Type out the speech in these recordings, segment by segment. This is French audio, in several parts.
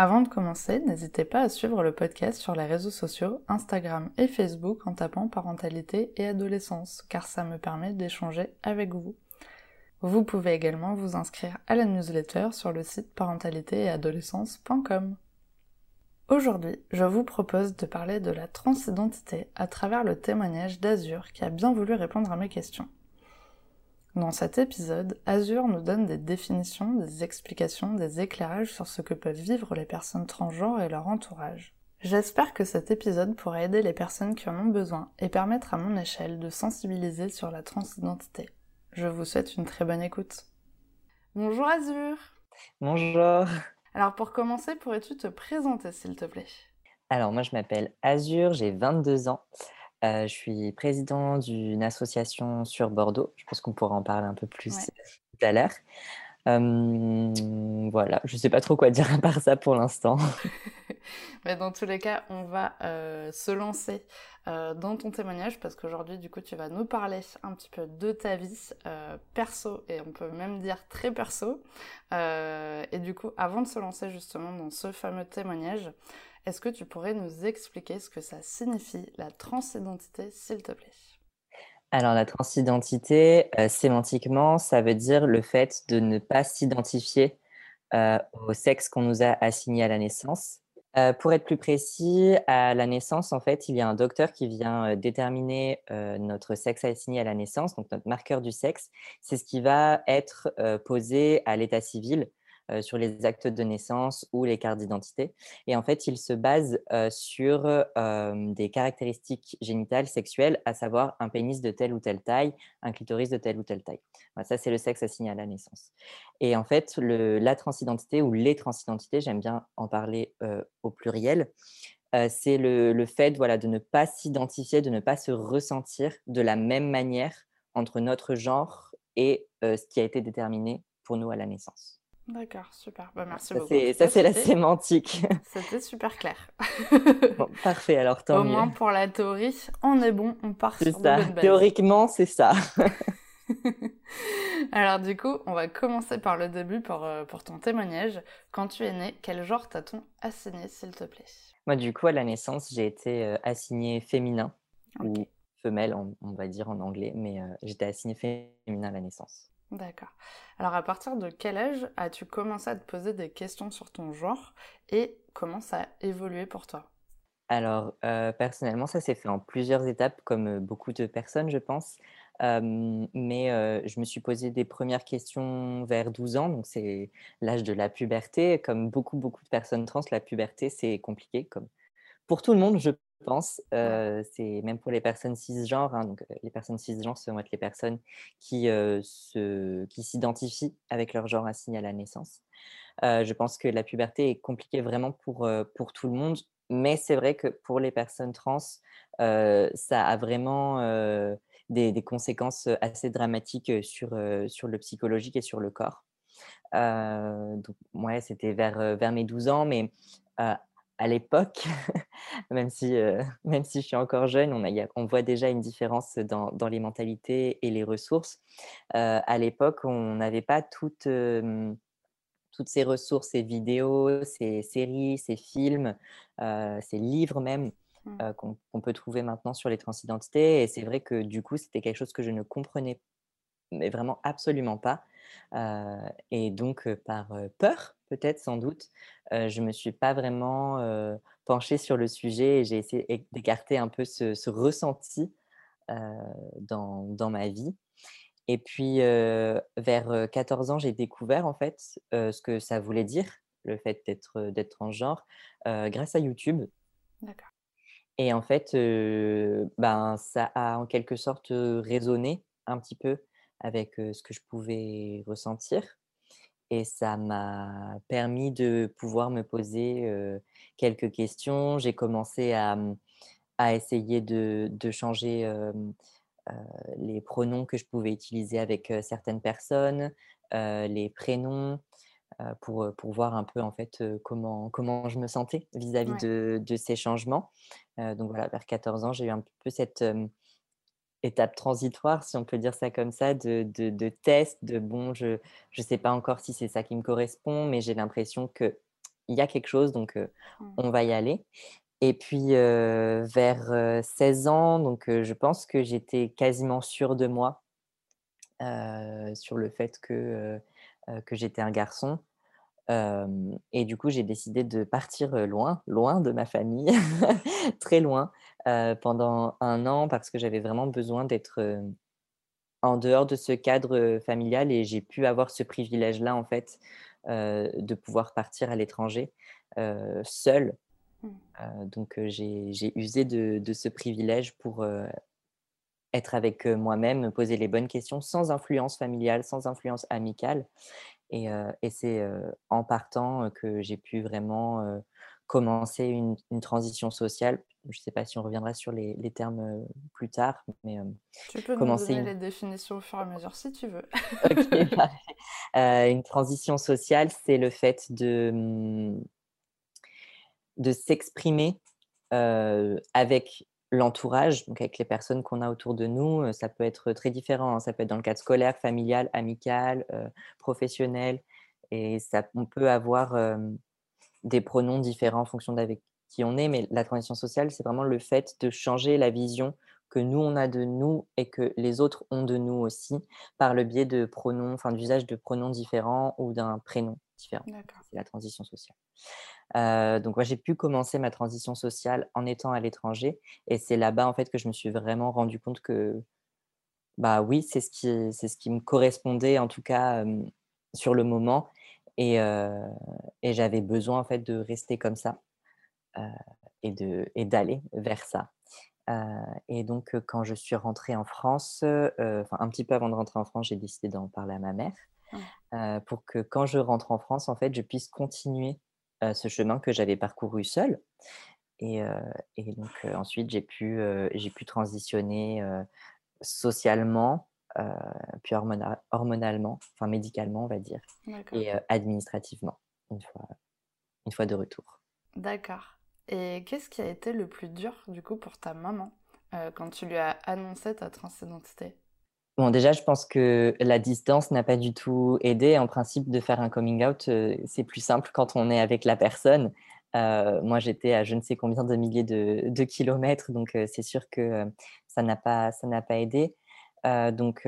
Avant de commencer, n'hésitez pas à suivre le podcast sur les réseaux sociaux, Instagram et Facebook en tapant parentalité et adolescence, car ça me permet d'échanger avec vous. Vous pouvez également vous inscrire à la newsletter sur le site parentalité-et-adolescence.com. Aujourd'hui, je vous propose de parler de la transidentité à travers le témoignage d'Azur qui a bien voulu répondre à mes questions. Dans cet épisode, Azur nous donne des définitions, des explications, des éclairages sur ce que peuvent vivre les personnes transgenres et leur entourage. J'espère que cet épisode pourra aider les personnes qui en ont besoin et permettre à mon échelle de sensibiliser sur la transidentité. Je vous souhaite une très bonne écoute. Bonjour Azur Bonjour Alors pour commencer, pourrais-tu te présenter s'il te plaît? Alors moi je m'appelle Azur, j'ai 22 ans. Euh, je suis président d'une association sur Bordeaux. Je pense qu'on pourra en parler un peu plus Ouais. tout à l'heure. Euh, voilà, je ne sais pas trop quoi dire à part ça pour l'instant. Mais dans tous les cas, on va euh, se lancer euh, dans ton témoignage parce qu'aujourd'hui, du coup, tu vas nous parler un petit peu de ta vie perso et on peut même dire très perso. Et du coup, avant de se lancer justement dans ce fameux témoignage, est-ce que tu pourrais nous expliquer ce que ça signifie la transidentité, s'il te plaît? Alors la transidentité, euh, sémantiquement, ça veut dire le fait de ne pas s'identifier euh, au sexe qu'on nous a assigné à la naissance. Euh, pour être plus précis, à la naissance, en fait, il y a un docteur qui vient déterminer notre sexe assigné à la naissance, donc notre marqueur du sexe. C'est ce qui va être posé à l'état civil sur les actes de naissance ou les cartes d'identité. Et en fait, il se base euh, sur euh, des caractéristiques génitales sexuelles, à savoir un pénis de telle ou telle taille, un clitoris de telle ou telle taille. Ça, c'est le sexe assigné à la naissance. Et en fait, la transidentité ou les transidentités, j'aime bien en parler euh, au pluriel, euh, c'est le, fait voilà, de ne pas s'identifier, de ne pas se ressentir de la même manière entre notre genre et euh, ce qui a été déterminé pour nous à la naissance. D'accord, super. Bah, merci Ça, beaucoup. ça, c'est la sémantique. C'était super clair. Bon, parfait, alors tant Au mieux. moins pour la théorie, on est bon, on part sur ça. Théoriquement, c'est ça. Alors du coup, on va commencer par le début pour, euh, pour ton témoignage. Quand tu es né, quel genre t'as-t-on assigné, s'il te plaît? Moi, du coup, à la naissance, j'ai été euh, assignée féminin ou femelle, on, on va dire en anglais, mais euh, j'étais assignée féminin à la naissance. D'accord. Alors à partir de quel âge as-tu commencé à te poser des questions sur ton genre et comment ça a évolué pour toi? Alors, euh, personnellement, ça s'est fait en plusieurs étapes, comme euh, beaucoup de personnes, je pense. Mais euh, je me suis posé des premières questions vers 12 ans, donc c'est l'âge de la puberté. Comme beaucoup, beaucoup de personnes trans, la puberté, c'est compliqué, comme pour tout le monde, je pense. Ouais. Euh, c'est même pour les personnes cisgenres. hein, donc, les personnes cisgenres, ce vont être les personnes qui, euh, se, qui s'identifient avec leur genre assigné à la naissance. Euh, je pense que la puberté est compliquée vraiment pour, pour tout le monde, mais c'est vrai que pour les personnes trans, ça a vraiment des, des conséquences assez dramatiques sur, sur le psychologique et sur le corps. Donc, ouais, c'était vers, vers mes 12 ans, mais à l'époque, même, si, euh, même si je suis encore jeune, on, a- on voit déjà une différence dans, dans les mentalités et les ressources. Euh, à l'époque, on n'avait pas toutes, euh, toutes ces ressources, ces vidéos, ces séries, ces films, euh, ces livres même Mm. euh, qu'on qu'on peut trouver maintenant sur les transidentités. Et c'est vrai que du coup, c'était quelque chose que je ne comprenais mais vraiment absolument pas. Et donc, par peur, peut-être sans doute, je ne me suis pas vraiment penchée sur le sujet et j'ai essayé d'écarter un peu ce, ce ressenti dans, dans ma vie. Et puis, euh, vers euh, 14 ans, j'ai découvert en fait euh, ce que ça voulait dire, le fait d'être d'être transgenre, euh, grâce à YouTube. D'accord. Et en fait, ben, ça a en quelque sorte résonné un petit peu avec ce que je pouvais ressentir. Et ça m'a permis de pouvoir me poser quelques questions. J'ai commencé à, à essayer de, de changer les pronoms que je pouvais utiliser avec certaines personnes, les prénoms, pour, pour voir un peu en fait comment, comment je me sentais vis-à-vis de, de, ces changements. donc voilà, vers 14 ans, j'ai eu un peu cette étape transitoire, si on peut dire ça comme ça, de, de, de test, de bon, je ne sais pas encore si c'est ça qui me correspond, mais j'ai l'impression qu'il y a quelque chose, donc mmh. on va y aller. Et puis vers 16 ans, donc je pense que j'étais quasiment sûre de moi sur le fait que, que j'étais un garçon. Et du coup, j'ai décidé de partir loin, loin de ma famille, très loin, pendant un an parce que j'avais vraiment besoin d'être en dehors de ce cadre familial et j'ai pu avoir ce privilège-là, en fait, de pouvoir partir à l'étranger seule Mmh. donc j'ai usé de, ce privilège pour être avec moi-même, me poser les bonnes questions sans influence familiale, sans influence amicale. Et, c'est en partant que j'ai pu vraiment commencer une, transition sociale. Je ne sais pas si on reviendra sur les, termes plus tard, mais tu peux commencer nous donner les définitions au fur et à mesure si tu veux. une transition sociale, c'est le fait de mmh, de s'exprimer avec l'entourage, donc avec les personnes qu'on a autour de nous. Ça peut être très différent. Hein. Ça peut être dans le cadre scolaire, familial, amical, professionnel. Et ça, on peut avoir des pronoms différents en fonction d'avec qui on est. Mais la transition sociale, c'est vraiment le fait de changer la vision que nous, on a de nous et que les autres ont de nous aussi par le biais de pronoms, enfin d'usage de pronoms différents ou d'un prénom différent. C'est la transition sociale. Euh, donc moi, j'ai pu commencer ma transition sociale en étant à l'étranger. Et c'est là-bas, en fait, que je me suis vraiment rendu compte que, bah oui, c'est ce qui, c'est ce qui me correspondait, en tout cas, sur le moment. Et, et j'avais besoin, en fait, de rester comme ça et, de, et d'aller vers ça. et donc, quand je suis rentrée en France, enfin, un petit peu avant de rentrer en France, j'ai décidé d'en parler à ma mère. pour que quand je rentre en France, en fait, je puisse continuer ce chemin que j'avais parcouru seul. Et, et donc ensuite, j'ai pu, j'ai pu transitionner socialement, puis hormonalement, enfin médicalement, on va dire, et administrativement, une fois, une fois de retour. D'accord. Et qu'est-ce qui a été le plus dur, du coup, pour ta maman quand tu lui as annoncé ta transidentité? Bon, déjà, je pense que la distance n'a pas du tout aidé. En principe, de faire un coming out, euh, c'est plus simple quand on est avec la personne. Euh, moi, j'étais à je ne sais combien de milliers de, kilomètres, donc euh, c'est sûr que ça n'a pas, ça n'a pas aidé. donc,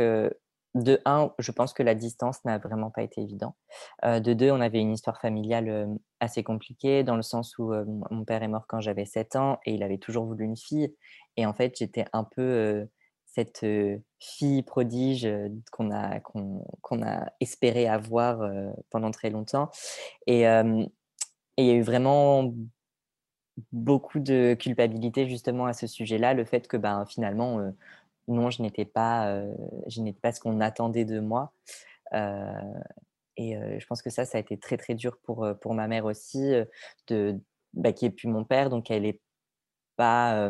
de un, je pense que la distance n'a vraiment pas été évident. de deux, on avait une histoire familiale assez compliquée, dans le sens où mon père est mort quand j'avais 7 ans et il avait toujours voulu une fille. Et en fait, j'étais un peu cette fille prodige qu'on a, a espéré avoir pendant très longtemps. Et, il y a eu vraiment beaucoup de culpabilité justement à ce sujet-là, le fait que ben, finalement, non, je n'étais pas, pas ce qu'on attendait de moi. et je pense que ça, ça a été très très dur pour, pour ma mère aussi, de, bah, qui est plus mon père, donc elle est pas,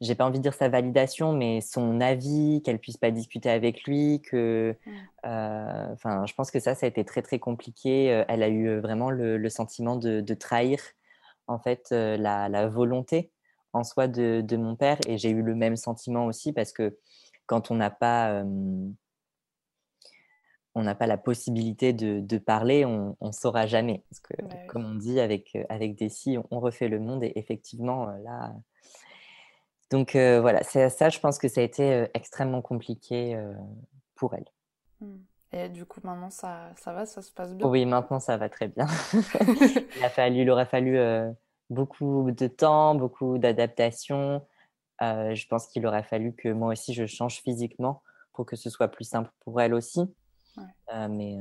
j'ai pas envie de dire sa validation, mais son avis, qu'elle puisse pas discuter avec lui, que, mmh. enfin, je pense que ça, ça a été très très compliqué. Elle a eu vraiment le, sentiment de, trahir en fait la, volonté en soi de, mon père, et j'ai eu le même sentiment aussi parce que quand on n'a pas on n'a pas la possibilité de, parler, on ne saura jamais. Parce que, comme on dit, avec, avec Desi, on refait le monde. Et effectivement, là, donc voilà, c'est ça, je pense que ça a été extrêmement compliqué pour elle. Mmh. Et du coup, maintenant, ça, ça va, ça se passe bien? Oui, maintenant, ça va très bien. il, a fallu, il aura fallu beaucoup de temps, beaucoup d'adaptation. je pense qu'il aurait fallu que moi aussi, je change physiquement pour que ce soit plus simple pour elle aussi. Mais,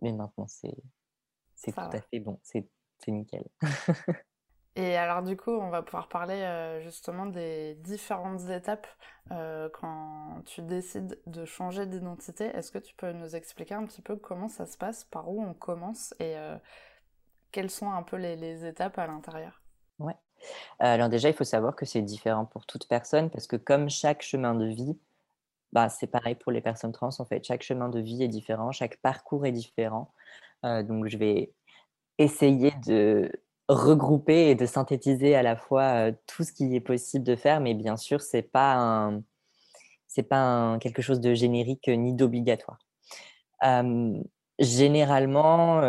mais maintenant, c'est tout à fait bon, c'est nickel. Et alors du coup, on va pouvoir parler euh, justement des différentes étapes euh, quand tu décides de changer d'identité. Est-ce que tu peux nous expliquer un petit peu comment ça se passe, par où on commence et euh, quelles sont un peu les, étapes à l'intérieur? Ouais. Alors déjà, il faut savoir que c'est différent pour toute personne parce que comme chaque chemin de vie bah, c'est pareil pour les personnes trans, en fait. Chaque chemin de vie est différent, chaque parcours est différent. donc, je vais essayer de regrouper et de synthétiser à la fois tout ce qui est possible de faire, mais bien sûr, c'est pas c'est pas quelque chose de générique ni d'obligatoire. généralement,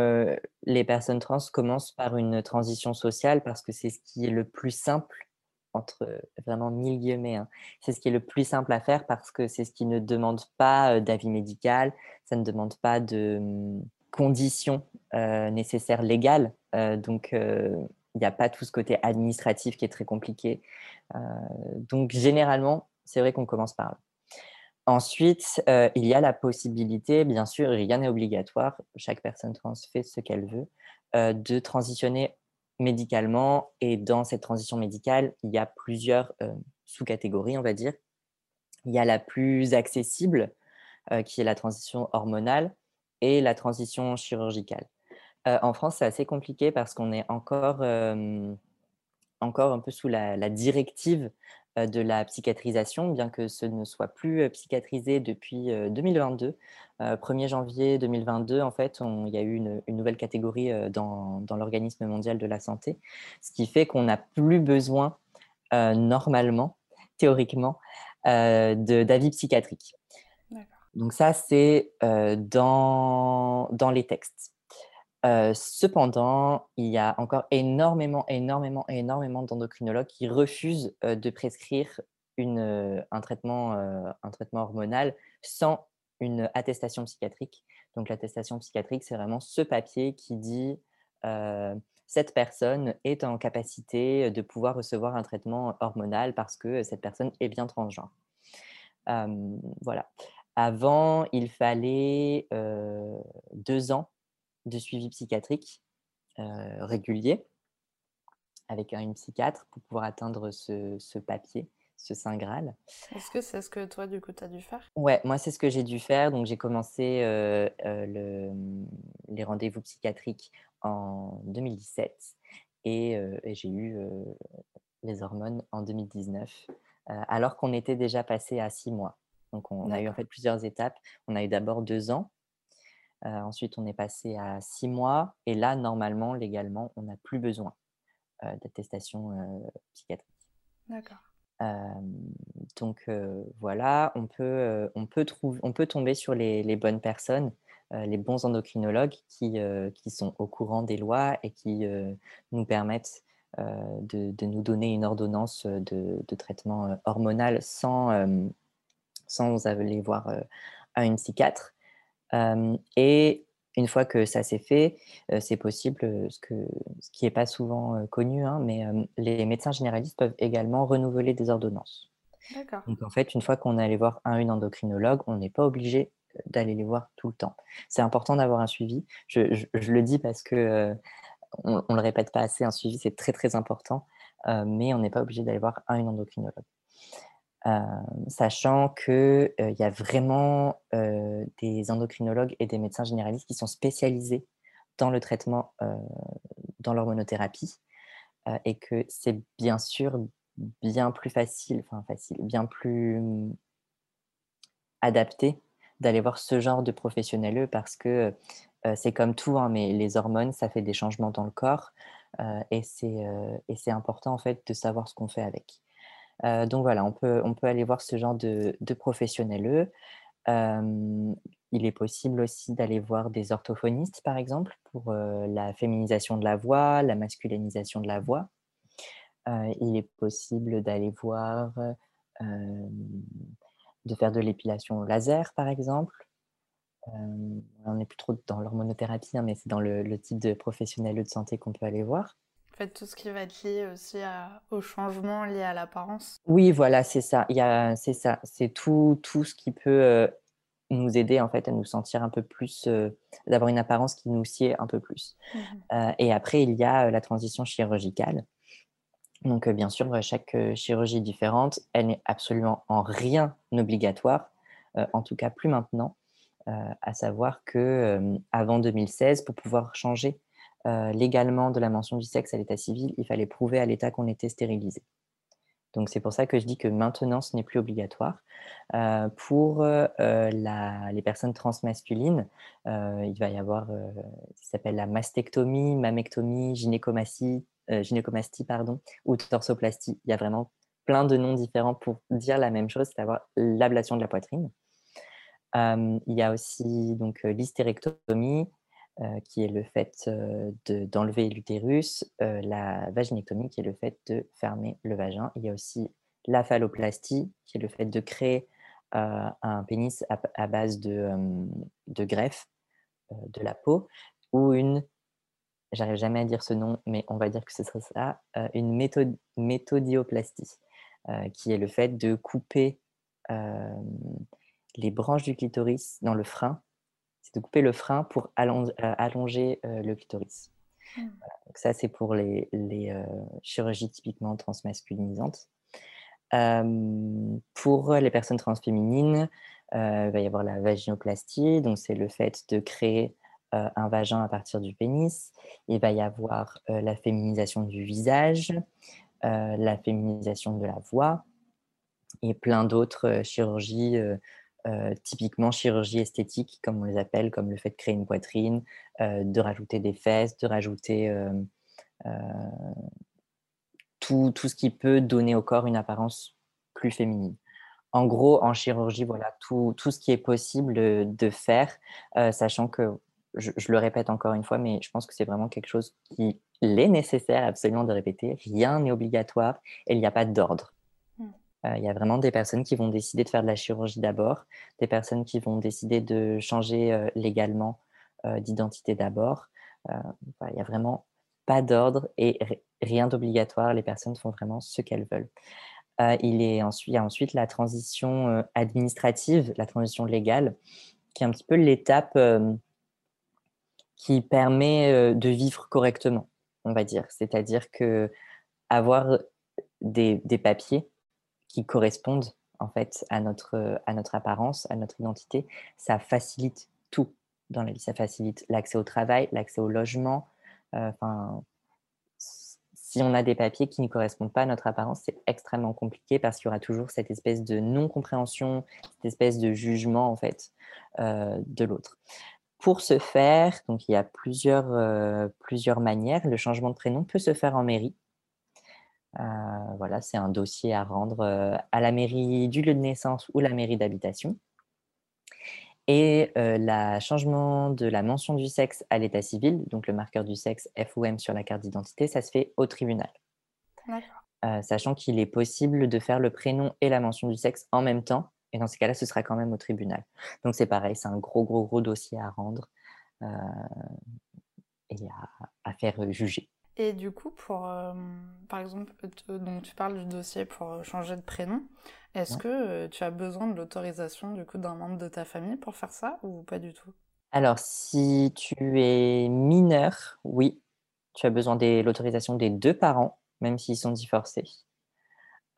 les personnes trans commencent par une transition sociale parce que c'est ce qui est le plus simple entre vraiment mille guillemets. Hein. C'est ce qui est le plus simple à faire parce que c'est ce qui ne demande pas d'avis médical, ça ne demande pas de mmh, conditions nécessaires légales. donc, il n'y a pas tout ce côté administratif qui est très compliqué. donc, généralement, c'est vrai qu'on commence par là. Ensuite, il y a la possibilité, bien sûr, rien n'est obligatoire, chaque personne trans fait ce qu'elle veut, de transitionner médicalement. Et dans cette transition médicale, il y a plusieurs sous-catégories, on va dire. Il y a la plus accessible, qui est la transition hormonale, et la transition chirurgicale. en France, c'est assez compliqué parce qu'on est encore, encore un peu sous la, directive de la psychiatrisation, bien que ce ne soit plus psychiatrisé depuis 2022. 1er janvier 2022, en fait, il y a eu une, nouvelle catégorie dans, dans l'organisme mondial de la santé, ce qui fait qu'on n'a plus besoin, normalement, théoriquement, d'avis psychiatriques. Donc ça, c'est dans, dans les textes. Cependant, il y a encore énormément, énormément, énormément d'endocrinologues qui refusent de prescrire une, un, traitement, un traitement hormonal sans une attestation psychiatrique. Donc l'attestation psychiatrique, c'est vraiment ce papier qui dit cette personne est en capacité de pouvoir recevoir un traitement hormonal parce que cette personne est bien transgenre. voilà. Avant, il fallait deux ans de suivi psychiatrique régulier avec une psychiatre pour pouvoir atteindre ce, papier, ce Saint Graal. Est-ce que c'est ce que toi, du coup, tu as dû faire? Ouais, moi, c'est ce que j'ai dû faire. Donc, j'ai commencé le, les rendez-vous psychiatriques en 2017 et, et j'ai eu les hormones en 2019, alors qu'on était déjà passé à six mois. Donc, on a eu en fait plusieurs étapes. On a eu d'abord deux ans. Ensuite, on est passé à six mois. Et là, normalement, légalement, on n'a plus besoin d'attestation psychiatrique. D'accord. donc voilà, on peut, on, peut trouver, on peut tomber sur les, bonnes personnes, les bons endocrinologues qui, qui, sont au courant des lois et qui nous permettent de, nous donner une ordonnance de, de traitement hormonal sans, sans aller voir à une psychiatre. Et une fois que ça s'est fait, c'est possible, ce, que, ce qui n'est pas souvent connu, hein, mais les médecins généralistes peuvent également renouveler des ordonnances. Donc en fait, une fois qu'on est allé voir un une endocrinologue, on n'est pas obligé d'aller les voir tout le temps. C'est important d'avoir un suivi. Je, le dis parce que on, ne le répète pas assez, un suivi c'est très très important, mais on n'est pas obligé d'aller voir un une endocrinologue sachant qu'il il y a vraiment des endocrinologues et des médecins généralistes qui sont spécialisés dans le traitement, dans l'hormonothérapie, et que c'est bien sûr bien plus facile, enfin facile, bien plus mmh, adapté d'aller voir ce genre de professionnels parce que c'est comme tout, hein, mais les hormones, ça fait des changements dans le corps et c'est important en fait de savoir ce qu'on fait avec. Euh, donc voilà, on peut, on peut aller voir ce genre de, professionnels. il est possible aussi d'aller voir des orthophonistes, par exemple, pour euh, la féminisation de la voix, la masculinisation de la voix. Euh, il est possible d'aller voir, de faire de l'épilation laser, par exemple. on n'est plus trop dans l'hormonothérapie, hein, mais c'est dans le, le, type de professionnel de santé qu'on peut aller voir. En fait, tout ce qui va être lié aussi au changement lié à l'apparence. Oui, voilà, c'est ça. Il y c'est ça. C'est tout, tout ce qui peut euh, nous aider en fait à nous sentir un peu plus, euh, d'avoir une apparence qui nous sied un peu plus. Mmh euh, et après, il y a la transition chirurgicale. Donc, bien sûr, chaque chirurgie est différente. Elle n'est absolument en rien obligatoire, en tout cas plus maintenant. à savoir que avant 2016, pour pouvoir changer euh, légalement de la mention du sexe à l'état civil, il fallait prouver à l'état qu'on était stérilisé. Donc c'est pour ça que je dis que maintenant ce n'est plus obligatoire. Euh, pour euh, les personnes transmasculines, il va y avoir ce s'appelle la mastectomie, mammectomie, gynécomastie, gynécomastie pardon, ou torsoplastie. Il y a vraiment plein de noms différents pour dire la même chose, c'est-à-dire l'ablation de la poitrine. il y a aussi l'hystérectomie, euh, qui est le fait euh, d'enlever l'utérus, euh, la vaginectomie, qui est le fait de fermer le vagin. Il y a aussi la phalloplastie, qui est le fait de créer un pénis à, base de, de greffe de la peau, ou une, j'arrive jamais à dire ce nom, mais on va dire que ce serait ça, une méthodioplastie, qui est le fait de couper les branches du clitoris dans le frein de couper le frein pour allonger, euh, euh, le clitoris. Mmh. Donc ça, c'est pour les, euh, chirurgies typiquement transmasculinisantes. pour les personnes transféminines, il va y avoir la vaginoplastie, donc c'est le fait de créer un vagin à partir du pénis. Il va y avoir la féminisation du visage, la féminisation de la voix et plein d'autres chirurgies euh, typiquement chirurgie esthétique, comme on les appelle, comme le fait de créer une poitrine, euh, de rajouter des fesses, de rajouter euh, tout, tout, ce qui peut donner au corps une apparence plus féminine. En gros, en chirurgie, voilà tout, tout ce qui est possible de faire, sachant que, je, je, le répète encore une fois, mais je pense que c'est vraiment quelque chose qui est nécessaire absolument de répéter. Rien n'est obligatoire et il n'y a pas d'ordre. Euh, il y a vraiment des personnes qui vont décider de faire de la chirurgie d'abord, des personnes qui vont décider de changer euh, légalement euh, d'identité d'abord. il n'y a vraiment pas d'ordre et rien d'obligatoire. Les personnes font vraiment ce qu'elles veulent. il, ensuite, y a ensuite la transition administrative, la transition légale, qui est un petit peu l'étape qui permet de vivre correctement, on va dire. C'est-à-dire que avoir des papiers qui correspondent en fait à notre, à notre apparence, à notre identité, ça facilite tout dans la vie. Ça facilite l'accès au travail, l'accès au logement. Euh, enfin, si on a des papiers qui ne correspondent pas à notre apparence, c'est extrêmement compliqué parce qu'il y aura toujours cette espèce de non-compréhension, cette espèce de jugement en fait euh, de l'autre. Pour ce faire, donc il y a plusieurs, euh, plusieurs manières. Le changement de prénom peut se faire en mairie. Euh, voilà, c'est un dossier à rendre euh, à la mairie du lieu de naissance ou la mairie d'habitation. Et euh, le changement de la mention du sexe à l'état civil, donc le marqueur du sexe FOM sur la carte d'identité, ça se fait au tribunal. sachant qu'il est possible de faire le prénom et la mention du sexe en même temps. Et dans ces cas-là, ce sera quand même au tribunal. Donc c'est pareil, c'est un gros, gros, gros dossier à rendre et à faire juger. Et du coup, pour, euh, par exemple, donc tu parles du dossier pour euh, changer de prénom. Est-ce que euh, tu as besoin de l'autorisation du coup d'un membre de ta famille pour faire ça ou pas du tout? Alors, si tu es mineur, oui, tu as besoin de l'autorisation des deux parents, même s'ils sont divorcés.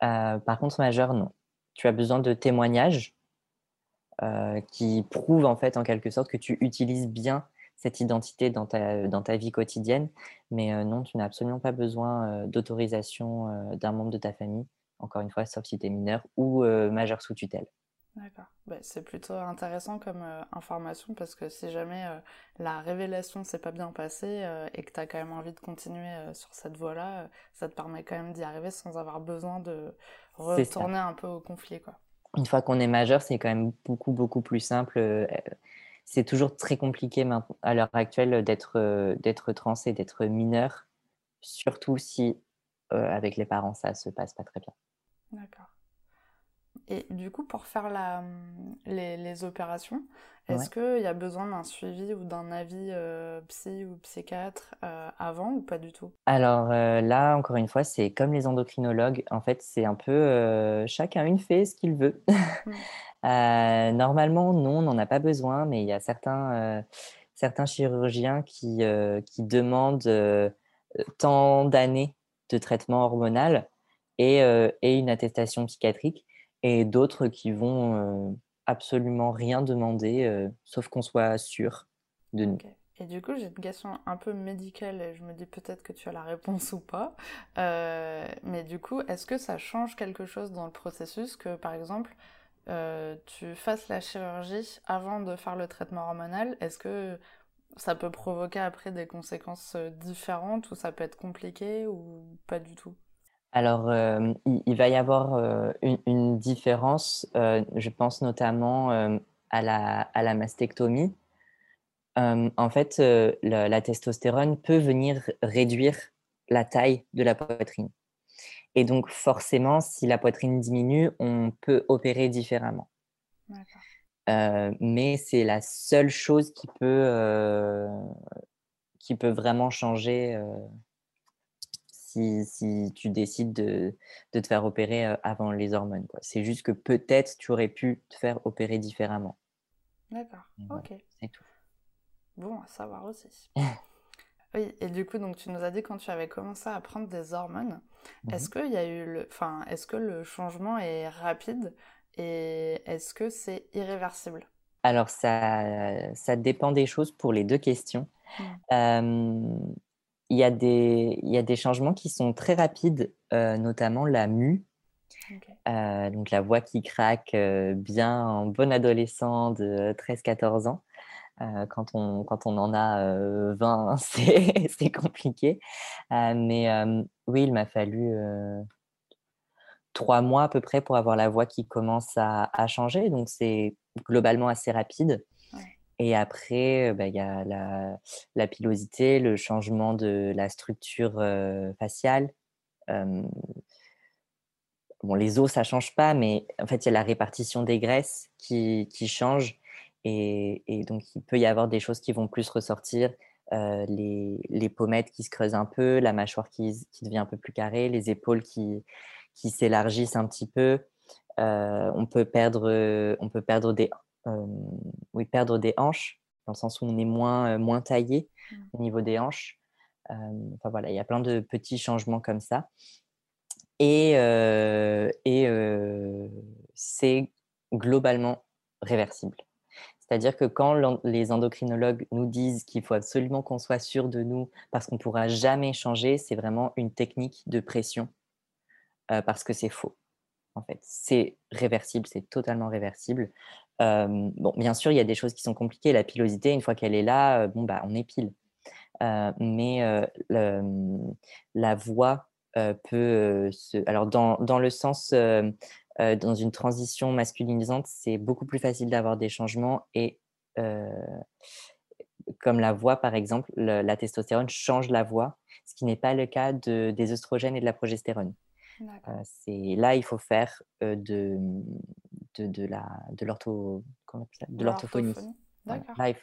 par contre, majeur, non. Tu as besoin de témoignages qui prouvent en fait en quelque sorte que tu utilises bien cette identité dans ta, dans ta vie quotidienne. Mais euh, non, tu n'as absolument pas besoin euh, d'autorisation euh, d'un membre de ta famille, encore une fois, sauf si tu es mineur ou majeur sous tutelle. D'accord. Bah, c'est plutôt intéressant comme information parce que si jamais la révélation s'est pas bien passée et que tu as quand même envie de continuer sur cette voie-là, ça te permet quand même d'y arriver sans avoir besoin de retourner un peu au conflit. Quoi. Une fois qu'on est majeur, c'est quand même beaucoup, beaucoup plus simple c'est toujours très compliqué à l'heure actuelle d'être euh, d'être trans et d'être mineur, surtout si euh, avec les parents ça se passe pas très bien. D'accord. Et du coup, pour faire la, les, opérations, est-ce qu'il y a besoin d'un suivi ou d'un avis euh, psy ou psychiatre avant ou pas du tout? Alors là, encore une fois, c'est comme les endocrinologues. En fait, c'est un peu chacun une fait ce qu'il veut. Mmh. Euh, normalement, non, on n'en a pas besoin, mais il y a certains, euh, certains chirurgiens qui, euh, qui demandent tant d'années de traitement hormonal et, et, une attestation psychiatrique, et d'autres qui vont absolument rien demander, sauf qu'on soit sûr de nous. Et du coup, j'ai une question un peu médicale et je me dis peut-être que tu as la réponse ou pas. Euh, mais du coup, est-ce que ça change quelque chose dans le processus que, par exemple, euh, tu fasses la chirurgie avant de faire le traitement hormonal? Est-ce que ça peut provoquer après des conséquences euh, différentes ou ça peut être compliqué ou pas du tout? Alors, il, va y avoir une, différence, je pense notamment à, la, à la mastectomie en fait, la, testostérone peut venir réduire la taille de la poitrine. Et donc, forcément, si la poitrine diminue, on peut opérer différemment. mais c'est la seule chose qui peut, qui peut vraiment changer si, si, tu décides de, de, te faire opérer avant les hormones. C'est juste que peut-être tu aurais pu te faire opérer différemment. D'accord, ok. C'est tout. Bon, à savoir aussi. oui, et du coup, donc tu nous as dit quand tu avais commencé à prendre des hormones, mhm. est-ce que y a eu le, enfin, est-ce que le changement est rapide et est-ce que c'est irréversible? Alors ça, ça dépend des choses pour les deux questions. Hmm. Il y, a des, il y a des changements qui sont très rapides, euh, notamment la mue. Euh, donc la voix qui craque euh, bien en bon adolescent de 13-14 ans. Quand, on, quand on en a 20, c'est compliqué. Mais oui, il m'a fallu trois mois à peu près pour avoir la voix qui commence à, changer. Donc, c'est globalement assez rapide. Et après, bah, il y a la, pilosité, le changement de la structure faciale. bon, les os, ça change pas, mais en fait, il y a la répartition des graisses qui, qui change. Et, donc, il peut y avoir des choses qui vont plus ressortir, euh, les, pommettes qui se creusent un peu, la mâchoire qui, devient un peu plus carrée, les épaules qui, s'élargissent un petit peu. On, peut perdre, on peut perdre des, oui, perdre des hanches, dans le sens où on est moins, moins taillé mmh. au niveau des hanches. enfin voilà, il y a plein de petits changements comme ça. Et, et c'est globalement réversible. C'est-à-dire que quand les endocrinologues nous disent qu'il faut absolument qu'on soit sûr de nous parce qu'on ne pourra jamais changer, c'est vraiment une technique de pression euh, parce que c'est faux. En fait, c'est réversible, c'est totalement réversible. Bon, bien sûr, il y a des choses qui sont compliquées. La pilosité, une fois qu'elle est là, bon bah, on épile. mais la voix peut se. Alors, dans, dans le sens dans une transition masculinisante, c'est beaucoup plus facile d'avoir des changements et comme la voix, par exemple, la testostérone change la voix, ce qui n'est pas le cas de, des oestrogènes et de la progestérone. Euh, c'est là, il faut faire de, de, de, la de l'ortho de l'orthophonie.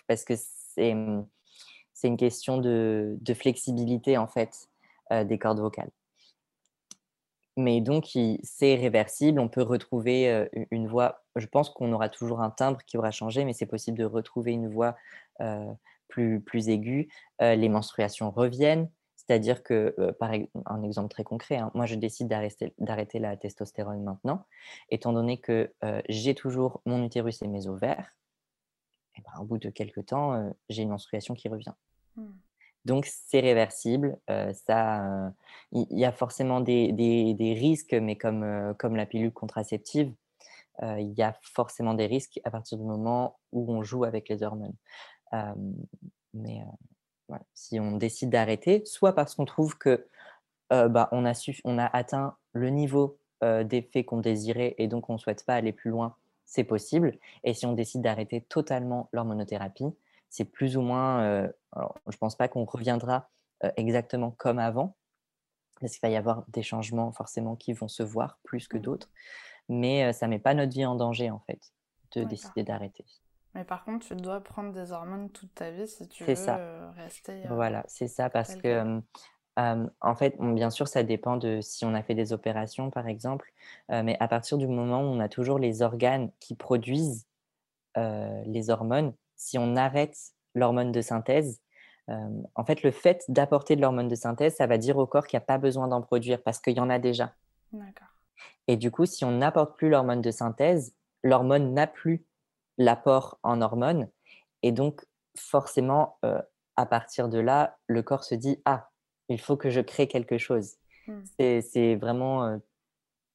parce que c'est c'est une question de, de, flexibilité en fait des cordes vocales. Mais donc, c'est réversible. On peut retrouver une voix. Je pense qu'on aura toujours un timbre qui aura changé, mais c'est possible de retrouver une voix plus, plus aiguë. les menstruations reviennent. C'est-à-dire que, par un exemple très concret, hein, moi je décide d'arrêter la testostérone maintenant, étant donné que j'ai toujours mon utérus et mes ovaires, et ben, au bout de quelques temps, j'ai une menstruation qui revient. Mmh. Donc, c'est réversible. Euh, ça, il y, a forcément des, des, risques, mais comme, euh, comme la pilule contraceptive, euh, il y a forcément des risques à partir du moment où on joue avec les hormones. mais si on décide d'arrêter, soit parce qu'on trouve que bah, on, a on a atteint le niveau d'effet qu'on désirait et donc on ne souhaite pas aller plus loin, c'est possible. Et si on décide d'arrêter totalement l'hormonothérapie, c'est plus ou moins, euh, je ne pense pas qu'on reviendra euh, exactement comme avant, parce qu'il va y avoir des changements forcément qui vont se voir plus que mmh. d'autres, mais euh, ça ne met pas notre vie en danger en fait de décider d'arrêter. Mais par contre, tu dois prendre des hormones toute ta vie si tu veux ça. rester. voilà, c'est ça, parce que en fait, bien sûr, ça dépend de si on a fait des opérations, par exemple, mais à partir du moment où on a toujours les organes qui produisent les hormones, si on arrête l'hormone de synthèse, euh, en fait, le fait d'apporter de l'hormone de synthèse, ça va dire au corps qu'il n'y a pas besoin d'en produire parce qu'il y en a déjà. Et du coup, si on n'apporte plus l'hormone de synthèse, l'hormone n'a plus l'apport en hormones. Et donc, forcément, euh, à partir de là, le corps se dit ah, il faut que je crée quelque chose. Mmh. C'est vraiment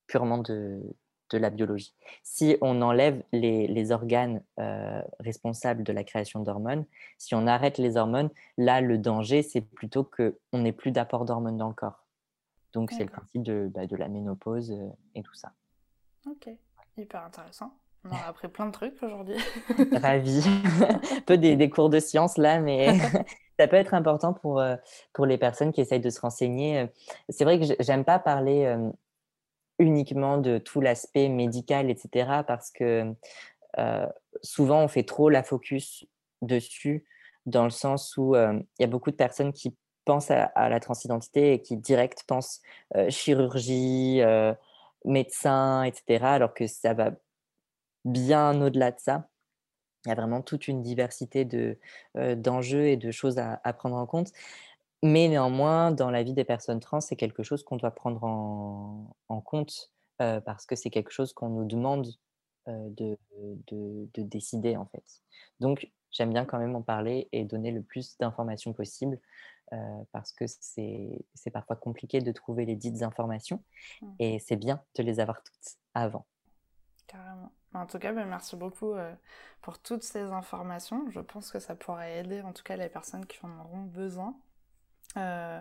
purement de, de la biologie. Si on enlève les, organes euh, responsables de la création d'hormones, si on arrête les hormones, là, le danger, c'est plutôt qu'on n'ait plus d'apport d'hormones dans le corps. Donc, c'est le principe de, bah, de la ménopause euh, et tout ça. Ok, hyper intéressant. On a appris plein de trucs aujourd'hui. Ravi. Un peu des, cours de science là, mais ça peut être important pour, euh, pour les personnes qui essayent de se renseigner. C'est vrai que j'aime pas parler uniquement de tout l'aspect médical, etc. Parce que euh, souvent, on fait trop la focus dessus, dans le sens où euh, il y a beaucoup de personnes qui pensent à, la transidentité et qui direct pensent euh, chirurgie, médecin, etc. Alors que ça va bien au-delà de ça. Il y a vraiment toute une diversité de, d'enjeux et de choses à, à prendre en compte. Mais néanmoins, dans la vie des personnes trans, c'est quelque chose qu'on doit prendre en, compte parce que c'est quelque chose qu'on nous demande de, décider en fait. Donc, j'aime bien quand même en parler et donner le plus d'informations possible parce que c'est parfois compliqué de trouver les dites informations mmh. et c'est bien de les avoir toutes avant. En tout cas, ben, merci beaucoup pour toutes ces informations. Je pense que ça pourrait aider en tout cas les personnes qui en auront besoin. Euh,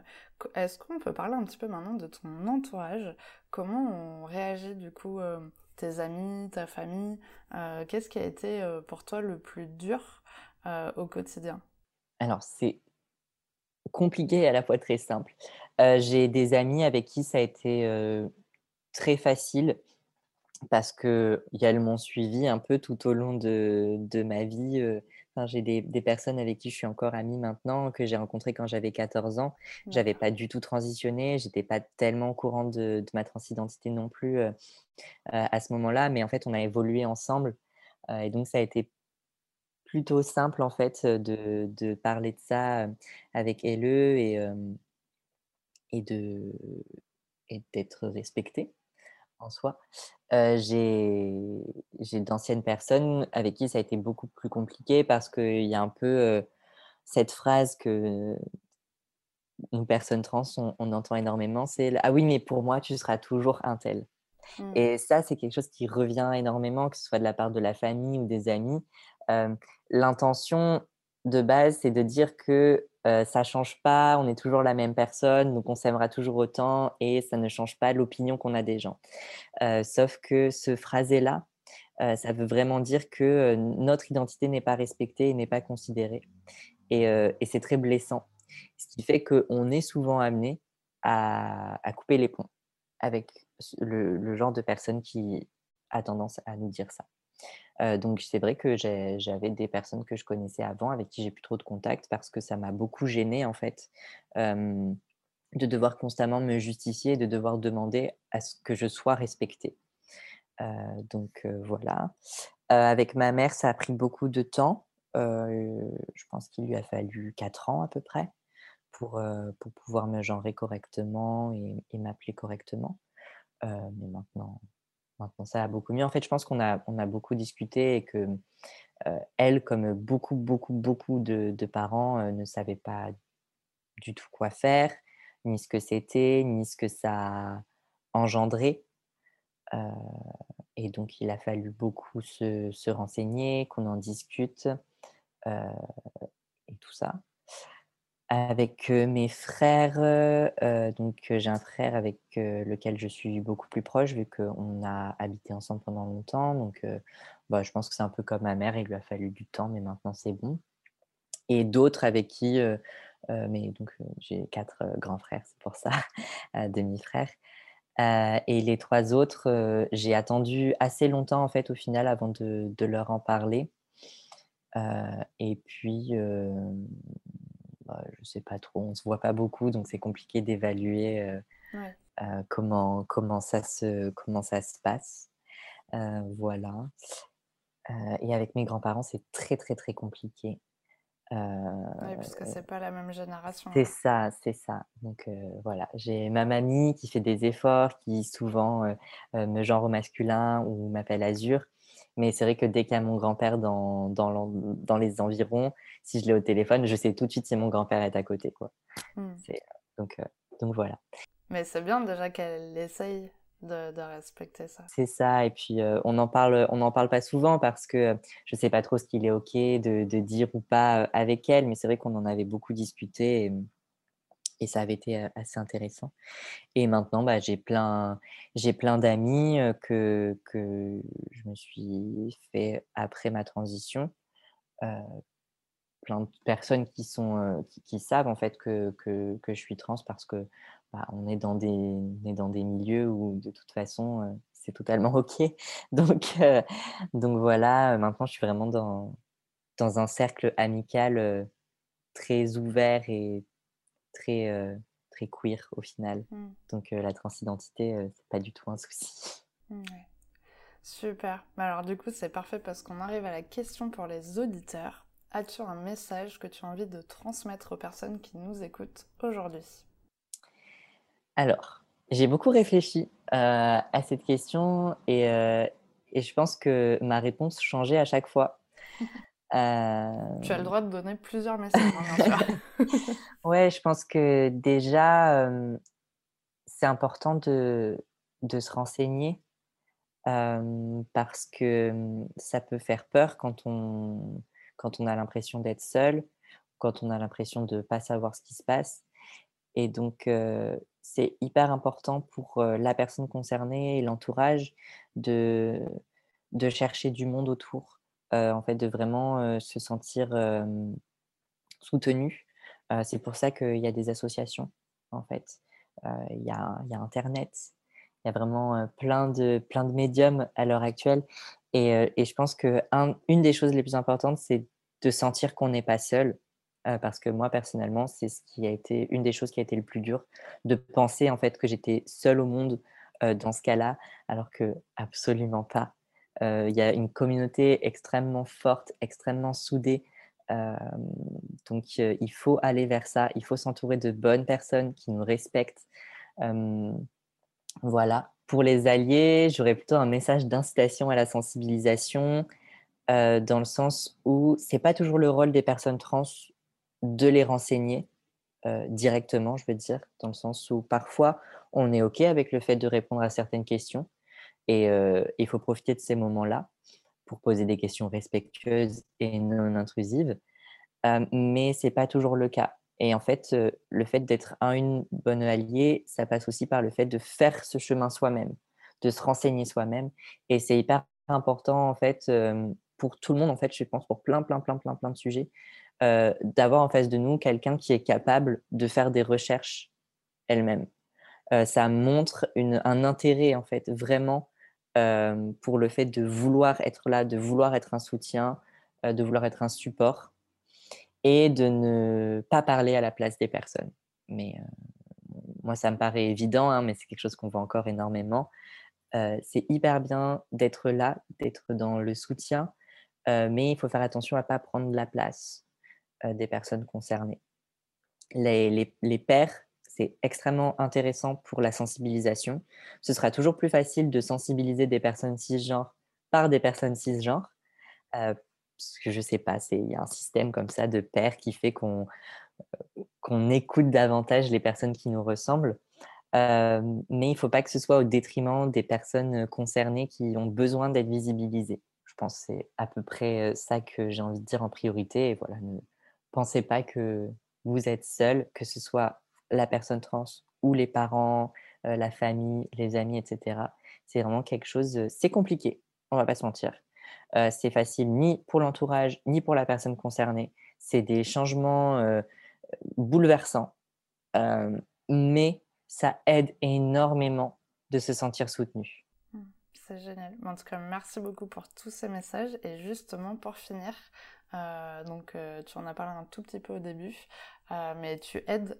est-ce qu'on peut parler un petit peu maintenant de ton entourage? Comment on réagit du coup euh, tes amis, ta famille? Euh, Qu'est-ce qui a été pour toi le plus dur au quotidien? Alors c'est compliqué et à la fois très simple. J'ai des amis avec qui ça a été très facile parce qu'elles m'ont suivi un peu tout au long de, de ma vie j'ai des, personnes avec qui je suis encore amie maintenant, que j'ai rencontrées quand j'avais 14 ans. J'avais pas du tout transitionné, j'étais pas tellement au courant de, ma transidentité non plus euh, euh, à ce moment-là, mais en fait, on a évolué ensemble. Euh, et donc, ça a été plutôt simple, en fait, de, parler de ça avec elle et, et d'être respectée en soi. J'ai d'anciennes personnes avec qui ça a été beaucoup plus compliqué parce qu'il y a un peu cette phrase que une personne trans, on, entend énormément, c'est « Ah oui, mais pour moi, tu seras toujours un tel mmh. Et ça, c'est quelque chose qui revient énormément, que ce soit de la part de la famille ou des amis. L'intention de base, c'est de dire que ça ça change pas, on est toujours la même personne, donc on s'aimera toujours autant et ça ne change pas l'opinion qu'on a des gens. sauf que ce phrasé-là, ça veut vraiment dire que notre identité n'est pas respectée et n'est pas considérée. Et, c'est très blessant. Ce qui fait qu'on est souvent amené à, couper les ponts avec le genre de personne qui a tendance à nous dire ça donc c'est vrai que j'avais des personnes que je connaissais avant avec qui j'ai plus trop de contact parce que ça m'a beaucoup gênée en fait de devoir constamment me justifier, de devoir demander à ce que je sois respectée. donc voilà. avec ma mère, ça a pris beaucoup de temps. je pense qu'il lui a fallu quatre ans à peu près pour, pour pouvoir me genrer correctement et, et m'appeler correctement. mais maintenant, Maintenant, ça va beaucoup mieux. En fait, je pense qu'on a, on a beaucoup discuté et que elle, comme beaucoup, beaucoup, beaucoup de, parents, ne savait pas du tout quoi faire, ni ce que c'était, ni ce que ça a engendré. et donc, il a fallu beaucoup se, se renseigner, qu'on en discute et tout ça. Avec mes frères, donc j'ai un frère avec lequel je suis beaucoup plus proche vu qu'on a habité ensemble pendant longtemps. Donc bah, je pense que c'est un peu comme ma mère, il lui a fallu du temps, mais maintenant c'est bon. Et d'autres avec qui, mais donc j'ai quatre grands frères, c'est pour ça, demi-frères. et les trois autres, j'ai attendu assez longtemps en fait au final avant de, de leur en parler. et puis bah, je ne sais pas trop, on ne se voit pas beaucoup, donc c'est compliqué d'évaluer euh, euh, comment, comment, ça se, comment ça se passe. Euh, voilà. et avec mes grands-parents, c'est très, très, très compliqué. oui, puisque c'est pas la même génération. C'est ça, c'est ça. Donc voilà, j'ai ma mamie qui fait des efforts, qui souvent me genre au masculin ou m'appelle Azur. Mais c'est vrai que dès qu'il y a mon grand-père dans, dans, les environs, si je l'ai au téléphone, je sais tout de suite si mon grand-père est à côté. Quoi. Mmh. Donc, donc voilà. Mais c'est bien déjà qu'elle essaye de, respecter ça. C'est ça, et puis on n'en parle, on en parle pas souvent parce que je sais pas trop ce qu'il est ok de, de, dire ou pas avec elle, mais c'est vrai qu'on en avait beaucoup discuté et, et, ça avait été assez intéressant. Et maintenant, bah, j'ai plein, j'ai plein d'amis que, que je me suis fait après ma transition. plein de personnes qui, sont, qui, savent en fait que, que, que je suis trans parce que bah, on, est dans des, dans des milieux où de toute façon, c'est totalement OK. Donc, donc voilà, maintenant, je suis vraiment dans, dans un cercle amical très ouvert et très, très queer au final. Mmh. Donc la transidentité, c'est pas du tout un souci. Mmh, Super. Bah, alors du coup, c'est parfait parce qu'on arrive à la question pour les auditeurs. As-tu un message que tu as envie de transmettre aux personnes qui nous écoutent aujourd'hui? Alors, j'ai beaucoup réfléchi euh, à cette question euh, et, je pense que ma réponse changeait à chaque fois. Euh, tu as le droit de donner plusieurs messages, hein, ouais, je pense que déjà, c'est important de, se renseigner parce que ça peut faire peur quand on, quand on a l'impression d'être seul, quand on a l'impression de ne pas savoir ce qui se passe. Et donc, c'est hyper important pour la personne concernée et l'entourage de, de chercher du monde autour, en fait, de vraiment se sentir soutenu. c'est pour ça qu'il y a des associations, en fait. Il y, a, y, a, Internet, il y a vraiment plein, de, plein de médiums à l'heure actuelle. Et, et, je pense qu'une une des choses les plus importantes, c'est de sentir qu'on n'est pas seul parce que moi personnellement, c'est ce qui a été une des choses qui a été le plus dur, de penser en fait que j'étais seule au monde dans ce cas-là, alors que absolument pas. Il y a une communauté extrêmement forte, extrêmement soudée. donc il faut aller vers ça, il faut s'entourer de bonnes personnes qui nous respectent. voilà. Pour les alliés, j'aurais plutôt un message d'incitation à la sensibilisation, dans le sens où c'est pas toujours le rôle des personnes trans de les renseigner directement, je veux dire, dans le sens où parfois on est OK avec le fait de répondre à certaines questions et il faut profiter de ces moments-là pour poser des questions respectueuses et non intrusives, mais ce n'est pas toujours le cas. Et en fait, le fait d'être un une bonne alliée, ça passe aussi par le fait de faire ce chemin soi-même, de se renseigner soi-même. Et c'est hyper important, en fait, pour tout le monde, en fait, je pense, pour plein, plein, plein, plein, plein de sujets, euh, d'avoir en face de nous quelqu'un qui est capable de faire des recherches elle-même. Euh, ça montre un intérêt en fait vraiment euh, pour le fait de vouloir être là, de vouloir être un soutien, de vouloir être un support et de ne pas parler à la place des personnes. Mais moi, ça me paraît évident, hein, mais c'est quelque chose qu'on voit encore énormément. c'est hyper bien d'être là, d'être dans le soutien, mais il faut faire attention à ne pas prendre la place. Euh, des personnes concernées. Les, pairs, c'est extrêmement intéressant pour la sensibilisation. Ce sera toujours plus facile de sensibiliser des personnes cisgenres par des personnes cisgenres. Euh, parce que je sais pas, il y a un système comme ça de pairs qui fait qu'on euh, qu'on écoute davantage les personnes qui nous ressemblent. mais il ne faut pas que ce soit au détriment des personnes concernées qui ont besoin d'être visibilisées. Je pense que c'est à peu près ça que j'ai envie de dire en priorité. Voilà, pensez pas que vous êtes seul, que ce soit la personne trans ou les parents, euh, la famille, les amis, etc. C'est vraiment quelque chose, c'est compliqué, on va pas se mentir. Euh, c'est facile ni pour l'entourage, ni pour la personne concernée. C'est des changements euh, bouleversants, mais ça aide énormément de se sentir soutenu. Mmh, c'est génial. En tout cas, merci beaucoup pour tous ces messages. Et justement, pour finir, euh, donc euh, tu en as parlé un tout petit peu au début, euh, mais tu aides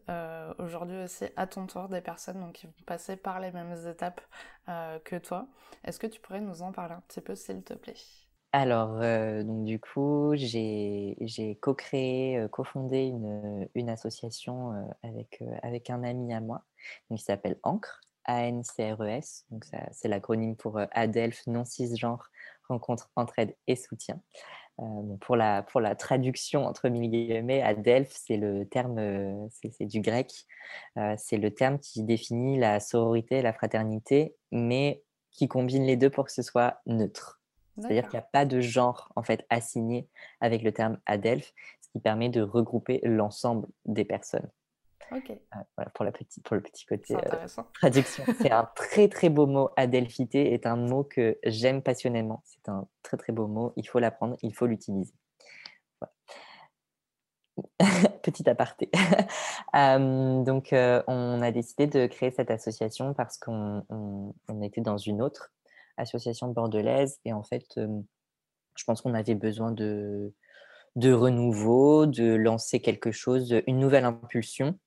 aujourd'hui aussi à ton tour des personnes donc, qui vont passer par les mêmes étapes que toi. Est-ce que tu pourrais nous en parler un petit peu s'il te plaît? Alors, donc du coup, j'ai co-créé, cofondé une, association avec, un ami à moi, qui s'appelle ANCRE, A-N-C-R-E-S. Donc, c'est l'acronyme pour Adelph non cisgenre rencontre, entraide et soutien. Euh, pour, la, pour la traduction entre mille guillemets, Adelph, c'est le terme, euh, c'est du grec, euh, c'est le terme qui définit la sororité, la fraternité, mais qui combine les deux pour que ce soit neutre. C'est-à-dire qu'il n'y a pas de genre en fait assigné avec le terme Adelph, ce qui permet de regrouper l'ensemble des personnes. Ok. voilà pour, la petite, pour le petit côté traduction. C'est un très très beau mot. Adelphité est un mot que j'aime passionnément. C'est un très très beau mot. Il faut l'apprendre, il faut l'utiliser. petit aparté. donc, on a décidé de créer cette association parce qu'on on, était dans une autre association bordelaise et en fait, je pense qu'on avait besoin de, de renouveau, de lancer quelque chose, une nouvelle impulsion.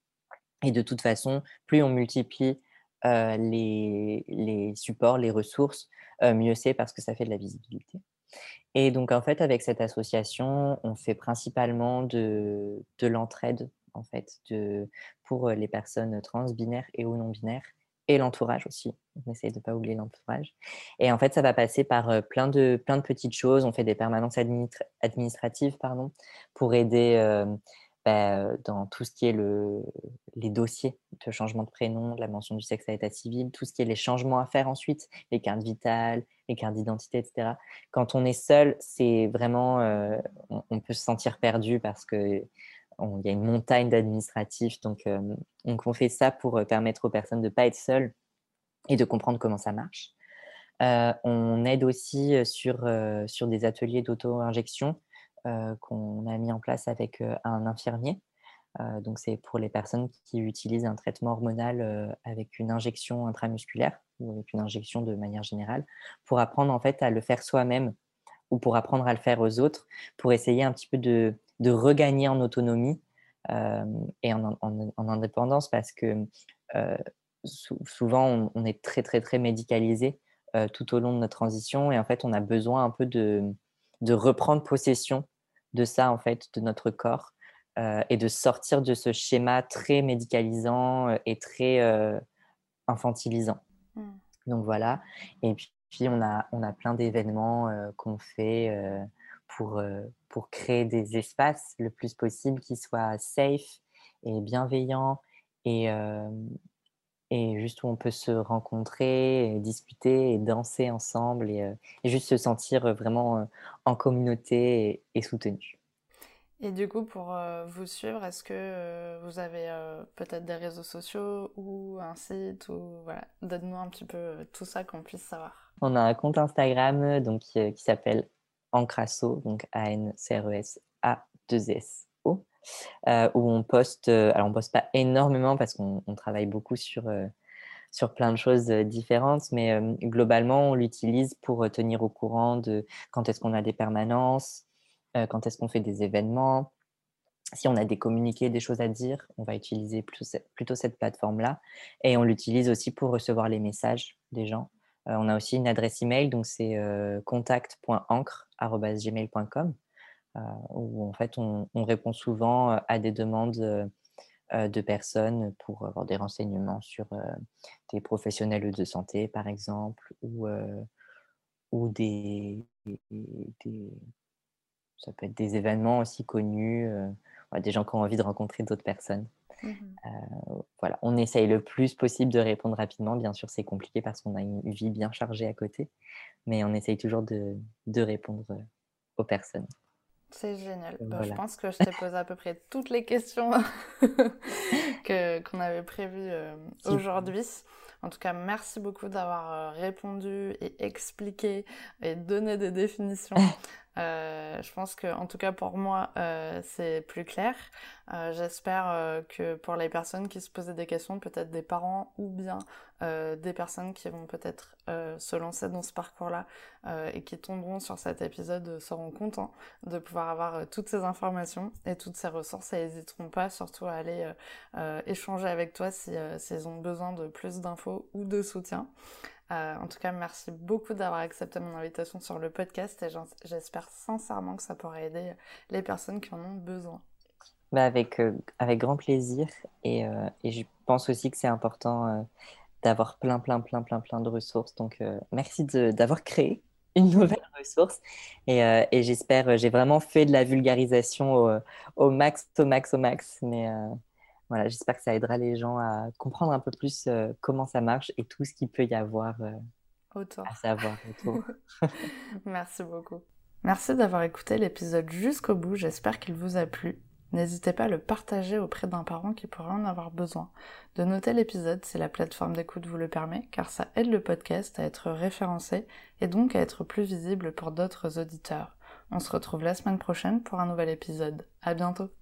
Et de toute façon, plus on multiplie les, supports, les ressources, mieux c'est parce que ça fait de la visibilité. Et donc, en fait, avec cette association, on fait principalement de, l'entraide, en fait, pour les personnes trans, binaires et ou non binaires, et l'entourage aussi. On essaye de ne pas oublier l'entourage. Et en fait, ça va passer par plein de petites choses. On fait des permanences administratives pardon, pour aider bah, dans tout ce qui est le, les dossiers de changement de prénom, de la mention du sexe à l'état civil, tout ce qui est les changements à faire ensuite, les cartes vitales, les cartes d'identité, etc. Quand on est seul, c'est vraiment, on, peut se sentir perdu parce que il y a une montagne d'administratifs. Donc, on fait ça pour permettre aux personnes de ne pas être seules et de comprendre comment ça marche. on aide aussi sur, des ateliers d'auto-injection qu'on a mis en place avec euh, un infirmier. Euh, donc, c'est pour les personnes qui utilisent un traitement hormonal avec une injection intramusculaire ou avec une injection de manière générale, pour apprendre en fait à le faire soi-même ou pour apprendre à le faire aux autres, pour essayer un petit peu de, regagner en autonomie et en, indépendance parce que souvent on, est très très très médicalisé tout au long de notre transition et en fait on a besoin un peu de, de reprendre possession de ça, en fait, de notre corps, euh, et de sortir de ce schéma très médicalisant euh, et très euh, infantilisant. Mmh. Donc voilà. Et puis, on, a, on a plein d'événements qu'on fait pour, pour créer des espaces le plus possible qui soient safe et bienveillants et, et juste où on peut se rencontrer, et discuter et danser ensemble et, euh, juste se sentir euh, vraiment euh, en communauté et, soutenu. Et du coup, pour vous suivre, est-ce que vous avez peut-être des réseaux sociaux ou un site ou voilà, donne-nous un petit peu tout ça qu'on puisse savoir. On a un compte Instagram donc qui, s'appelle Ancrasso, donc A N C R E S A 2 S euh, où on poste, euh, alors on poste pas énormément parce qu'on travaille beaucoup sur, euh, sur plein de choses différentes, mais globalement, on l'utilise pour tenir au courant de quand est-ce qu'on a des permanences, quand est-ce qu'on fait des événements. Si on a des communiqués, des choses à dire, on va utiliser plutôt cette plateforme-là. Et on l'utilise aussi pour recevoir les messages des gens. on a aussi une adresse email, donc c'est contact.ancre.gmail.com. Euh, où en fait on, répond souvent euh, à des demandes euh, de personnes pour avoir des renseignements sur des professionnels de santé, par exemple, ou, ou des, ça peut être des événements aussi connus, des gens qui ont envie de rencontrer d'autres personnes. Mmh voilà, on essaye le plus possible de répondre rapidement. Bien sûr, c'est compliqué parce qu'on a une vie bien chargée à côté, mais on essaye toujours de, de répondre aux personnes. C'est génial. Bah, je pense que je t'ai posé à peu près toutes les questions que, qu'on avait prévues euh, aujourd'hui. En tout cas, merci beaucoup d'avoir euh, répondu et expliqué et donné des définitions. Euh, je pense que, en tout cas pour moi, euh, c'est plus clair. Euh, j'espère que pour les personnes qui se posaient des questions, peut-être des parents ou bien des personnes qui vont peut-être se lancer dans ce parcours-là et qui tomberont sur cet épisode seront contents de pouvoir avoir toutes ces informations et toutes ces ressources et n'hésiteront pas surtout à aller échanger avec toi si s'ils ont besoin de plus d'infos ou de soutien. Euh, en tout cas, merci beaucoup d'avoir accepté mon invitation sur le podcast et j'espère sincèrement que ça pourra aider les personnes qui en ont besoin. Bah avec, euh, avec grand plaisir et, euh, et, je pense aussi que c'est important d'avoir plein, plein, plein, plein, plein de ressources. Donc, merci d'avoir créé une nouvelle ressource. Et, euh, et j'espère, j'ai vraiment fait de la vulgarisation au, au, max, au max, au max. Mais voilà, j'espère que ça aidera les gens à comprendre un peu plus comment ça marche et tout ce qu'il peut y avoir autour. à savoir autour. Merci beaucoup. Merci d'avoir écouté l'épisode jusqu'au bout, j'espère qu'il vous a plu. N'hésitez pas à le partager auprès d'un parent qui pourrait en avoir besoin. De noter l'épisode si la plateforme d'écoute vous le permet, car ça aide le podcast à être référencé et donc à être plus visible pour d'autres auditeurs. On se retrouve la semaine prochaine pour un nouvel épisode. À bientôt!